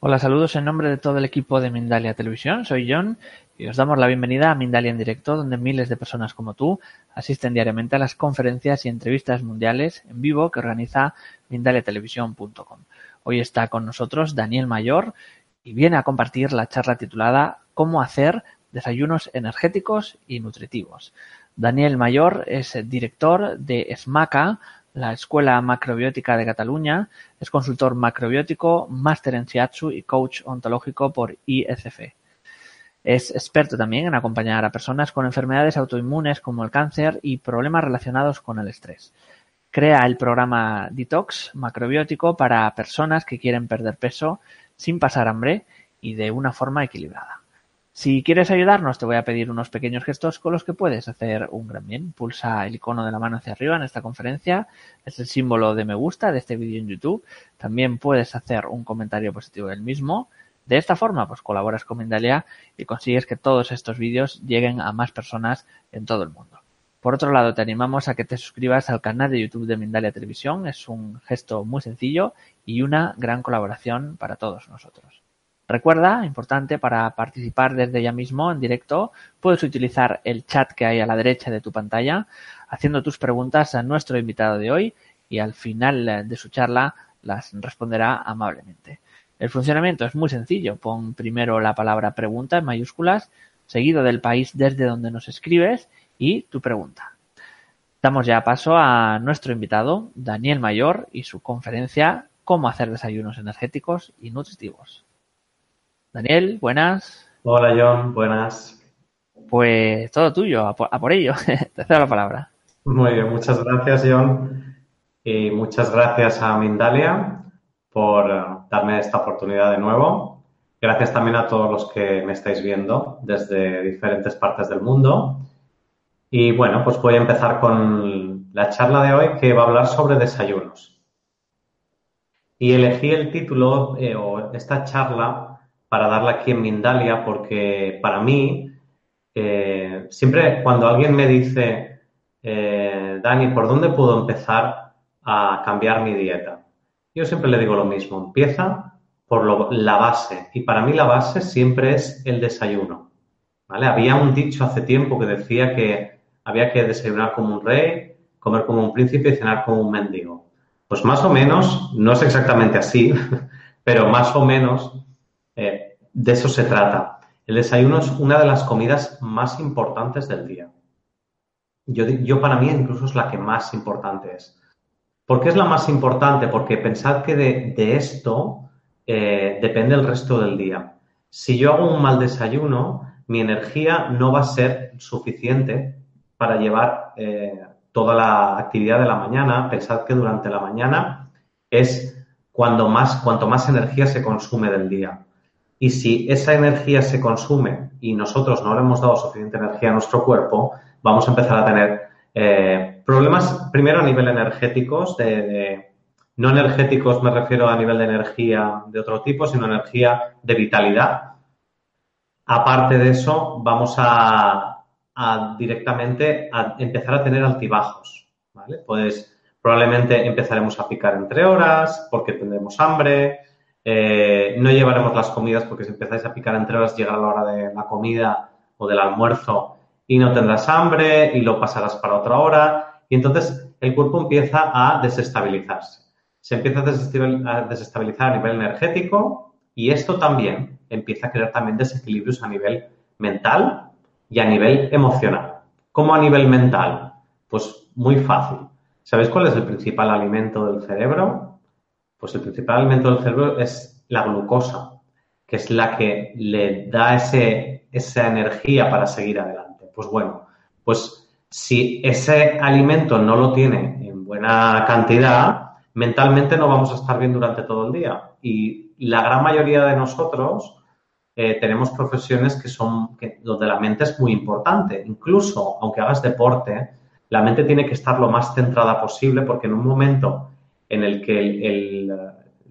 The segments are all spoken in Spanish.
Hola, saludos en nombre de todo el equipo de Mindalia Televisión. Soy John y os damos la bienvenida a Mindalia en directo, donde miles de personas como tú asisten diariamente a las conferencias y entrevistas mundiales en vivo que organiza mindaliatelevisión.com. Hoy está con nosotros Daniel Mayor y viene a compartir la charla titulada Cómo hacer desayunos energéticos y nutritivos. Daniel Mayor es director de SMACA, la Escuela Macrobiótica de Cataluña, es consultor macrobiótico, máster en Shiatsu y coach ontológico por IFF. Es experto también en acompañar a personas con enfermedades autoinmunes como el cáncer y problemas relacionados con el estrés. Crea el programa Detox macrobiótico para personas que quieren perder peso sin pasar hambre y de una forma equilibrada. Si quieres ayudarnos, te voy a pedir unos pequeños gestos con los que puedes hacer un gran bien. Pulsa el icono de la mano hacia arriba en esta conferencia. Es el símbolo de me gusta de este vídeo en YouTube. También puedes hacer un comentario positivo del mismo. De esta forma, pues colaboras con Mindalia y consigues que todos estos vídeos lleguen a más personas en todo el mundo. Por otro lado, te animamos a que te suscribas al canal de YouTube de Mindalia Televisión. Es un gesto muy sencillo y una gran colaboración para todos nosotros. Recuerda, importante, para participar desde ya mismo en directo, puedes utilizar el chat que hay a la derecha de tu pantalla, haciendo tus preguntas a nuestro invitado de hoy y al final de su charla las responderá amablemente. El funcionamiento es muy sencillo. Pon primero la palabra pregunta en mayúsculas, seguido del país desde donde nos escribes y tu pregunta. Damos ya paso a nuestro invitado, Daniel Mayor, y su conferencia Cómo hacer desayunos energéticos y nutritivos. Daniel, buenas. Hola John, buenas. Pues todo tuyo, a por, ello. Te cedo la palabra. Muy bien, muchas gracias John y muchas gracias a Mindalia por eh, darme esta oportunidad de nuevo. Gracias también a todos los que me estáis viendo desde diferentes partes del mundo. Y bueno, pues voy a empezar con la charla de hoy que va a hablar sobre desayunos. Y elegí el título eh, o esta charla para darla aquí en Mindalia porque para mí, eh, siempre cuando alguien me dice, eh, Dani, ¿por dónde puedo empezar a cambiar mi dieta? Yo siempre le digo lo mismo, empieza por la base y para mí la base siempre es el desayuno. ¿vale? Había un dicho hace tiempo que decía que había que desayunar como un rey, comer como un príncipe y cenar como un mendigo. Pues más o menos, no es exactamente así, pero más o menos eh, de eso se trata. El desayuno es una de las comidas más importantes del día. Yo, yo para mí incluso es la que más importante es. ¿Por qué es la más importante? Porque pensad que de, esto eh, depende el resto del día. Si yo hago un mal desayuno, mi energía no va a ser suficiente para llevar eh, toda la actividad de la mañana. Pensad que durante la mañana es cuando más, cuanto más energía se consume del día. Y si esa energía se consume y nosotros no le hemos dado suficiente energía a nuestro cuerpo, vamos a empezar a tener eh, problemas, primero a nivel energéticos, de, no energéticos me refiero a nivel de energía de otro tipo, sino energía de vitalidad. Aparte de eso, vamos a, directamente a empezar a tener altibajos. Pues probablemente empezaremos a picar entre horas porque tendremos hambre, eh, no llevaremos las comidas porque si empezáis a picar entre horas llegará la hora de la comida o del almuerzo y no tendrás hambre y lo pasarás para otra hora y entonces el cuerpo empieza a desestabilizarse. Se empieza a desestabilizar a nivel energético y esto también empieza a crear también desequilibrios a nivel mental y a nivel emocional. ¿Cómo a nivel mental? Pues muy fácil. ¿Sabéis cuál es el principal alimento del cerebro? Pues el principal alimento del cerebro es la glucosa, que es la que le da ese, esa energía para seguir adelante. Pues bueno, pues si ese alimento no lo tiene en buena cantidad, mentalmente no vamos a estar bien durante todo el día. Y la gran mayoría de nosotros eh, tenemos profesiones que son donde la mente es muy importante. Incluso aunque hagas deporte, la mente tiene que estar lo más centrada posible porque en un momento en el que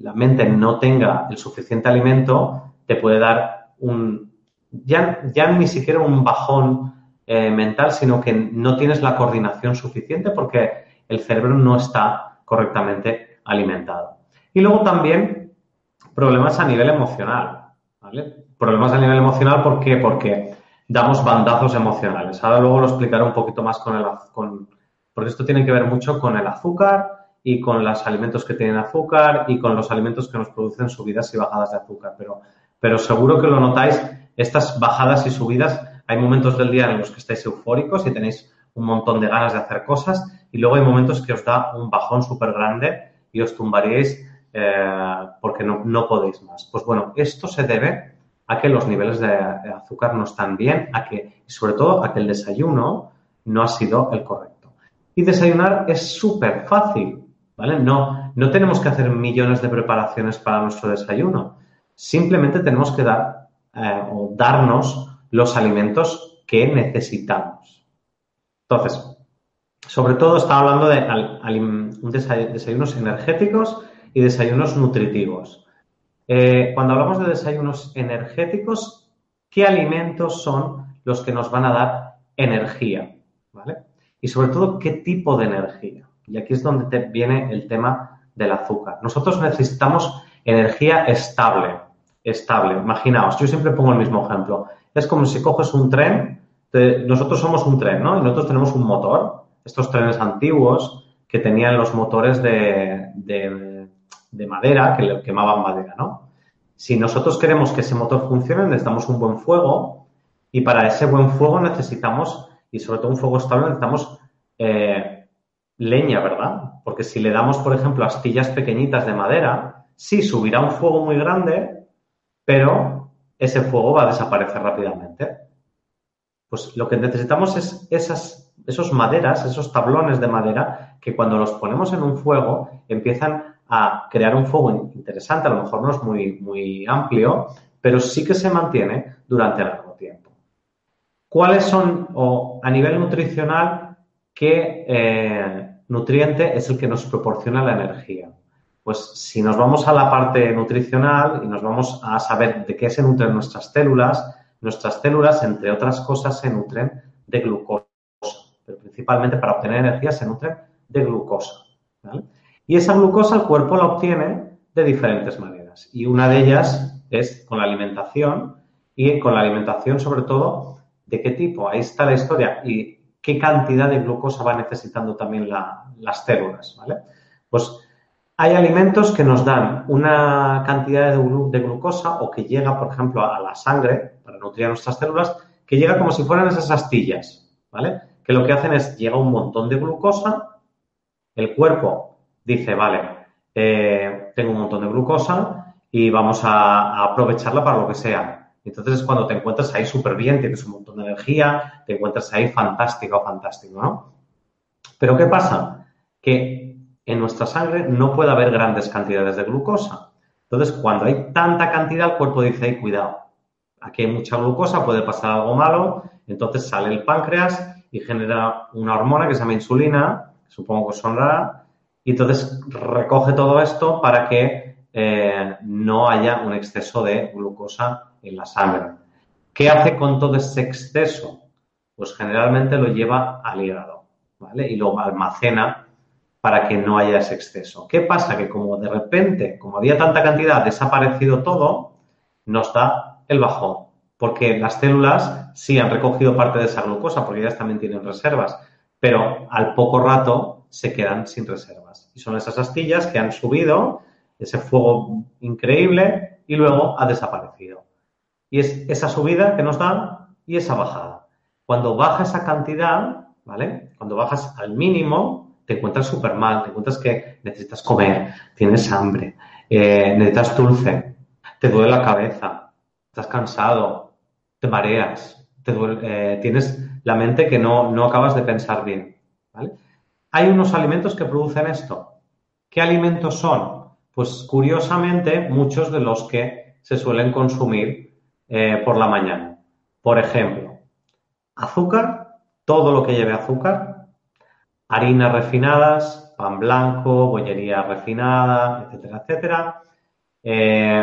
la mente no tenga el suficiente alimento, te puede dar un, ya, ya ni siquiera un bajón eh, mental, sino que no tienes la coordinación suficiente porque el cerebro no está correctamente alimentado. Y luego también problemas a nivel emocional. Problemas a nivel emocional, ¿por qué? Porque damos bandazos emocionales. Ahora luego lo explicaré un poquito más con el con, porque esto tiene que ver mucho con el azúcar y con los alimentos que tienen azúcar y con los alimentos que nos producen subidas y bajadas de azúcar. Pero, pero seguro que lo notáis, estas bajadas y subidas, hay momentos del día en los que estáis eufóricos y tenéis un montón de ganas de hacer cosas y luego hay momentos que os da un bajón súper grande y os tumbaríais eh, porque no, no podéis más. Pues bueno, esto se debe a que los niveles de azúcar no están bien, a que, sobre todo, a que el desayuno no ha sido el correcto. Y desayunar es súper fácil, No, no tenemos que hacer millones de preparaciones para nuestro desayuno. Simplemente tenemos que dar eh, o darnos los alimentos que necesitamos. Entonces, sobre todo está hablando de desayunos energéticos y desayunos nutritivos. Eh, cuando hablamos de desayunos energéticos, ¿qué alimentos son los que nos van a dar energía? ¿Vale? Y sobre todo, ¿qué tipo de energía? Y aquí es donde te viene el tema del azúcar. Nosotros necesitamos energía estable, estable. Imaginaos, yo siempre pongo el mismo ejemplo. Es como si coges un tren, nosotros somos un tren, ¿no? Y nosotros tenemos un motor, estos trenes antiguos que tenían los motores de de madera, que le quemaban madera, ¿no? Si nosotros queremos que ese motor funcione, necesitamos un buen fuego y para ese buen fuego necesitamos, y sobre todo un fuego estable, necesitamos eh, leña, ¿verdad? Porque si le damos, por ejemplo, astillas pequeñitas de madera, sí, subirá un fuego muy grande, pero ese fuego va a desaparecer rápidamente. Pues lo que necesitamos es esas, esos maderas, esos tablones de madera, que cuando los ponemos en un fuego empiezan a crear un fuego interesante, a lo mejor no es muy, muy amplio, pero sí que se mantiene durante largo tiempo. ¿Cuáles son, o a nivel nutricional, qué eh, nutriente es el que nos proporciona la energía? Pues si nos vamos a la parte nutricional y nos vamos a saber de qué se nutren nuestras células, nuestras células, entre otras cosas, se nutren de glucosa, pero principalmente para obtener energía se nutren de glucosa. Y esa glucosa el cuerpo la obtiene de diferentes maneras. Y una de ellas es con la alimentación y con la alimentación sobre todo de qué tipo. Ahí está la historia y qué cantidad de glucosa va necesitando también las células. ¿vale? Pues hay alimentos que nos dan una cantidad de, glucosa o que llega, por ejemplo, a la sangre para nutrir a nuestras células, que llega como si fueran esas astillas, ¿vale? Que lo que hacen es llega un montón de glucosa, el cuerpo dice, vale, eh, tengo un montón de glucosa y vamos a, aprovecharla para lo que sea. Entonces es cuando te encuentras ahí súper bien, tienes un montón de energía, te encuentras ahí fantástico, fantástico, ¿no? Pero ¿qué pasa? Que en nuestra sangre no puede haber grandes cantidades de glucosa. Entonces, cuando hay tanta cantidad, el cuerpo dice, cuidado, aquí hay mucha glucosa, puede pasar algo malo, entonces sale el páncreas y genera una hormona que se llama insulina, supongo que sonará, y entonces recoge todo esto para que eh, no haya un exceso de glucosa en la sangre. ¿Qué hace con todo ese exceso? Pues generalmente lo lleva al hígado, ¿vale? Y lo almacena para que no haya ese exceso. ¿Qué pasa? Que como de repente, como había tanta cantidad, ha desaparecido todo, nos da el bajón. Porque las células sí han recogido parte de esa glucosa, porque ellas también tienen reservas, pero al poco rato se quedan sin reservas. Y son esas astillas que han subido ese fuego increíble y luego ha desaparecido. Y es esa subida que nos dan y esa bajada. Cuando baja esa cantidad, ¿vale? Cuando bajas al mínimo, te encuentras súper mal, te encuentras que necesitas comer, tienes hambre, eh, necesitas dulce, te duele la cabeza, estás cansado, te mareas, te eh, tienes la mente que no, no acabas de pensar bien. Hay unos alimentos que producen esto. ¿Qué alimentos son? Pues curiosamente muchos de los que se suelen consumir eh, por la mañana. Por ejemplo, azúcar, todo lo que lleve azúcar, harinas refinadas, pan blanco, bollería refinada, etcétera, etcétera. Eh,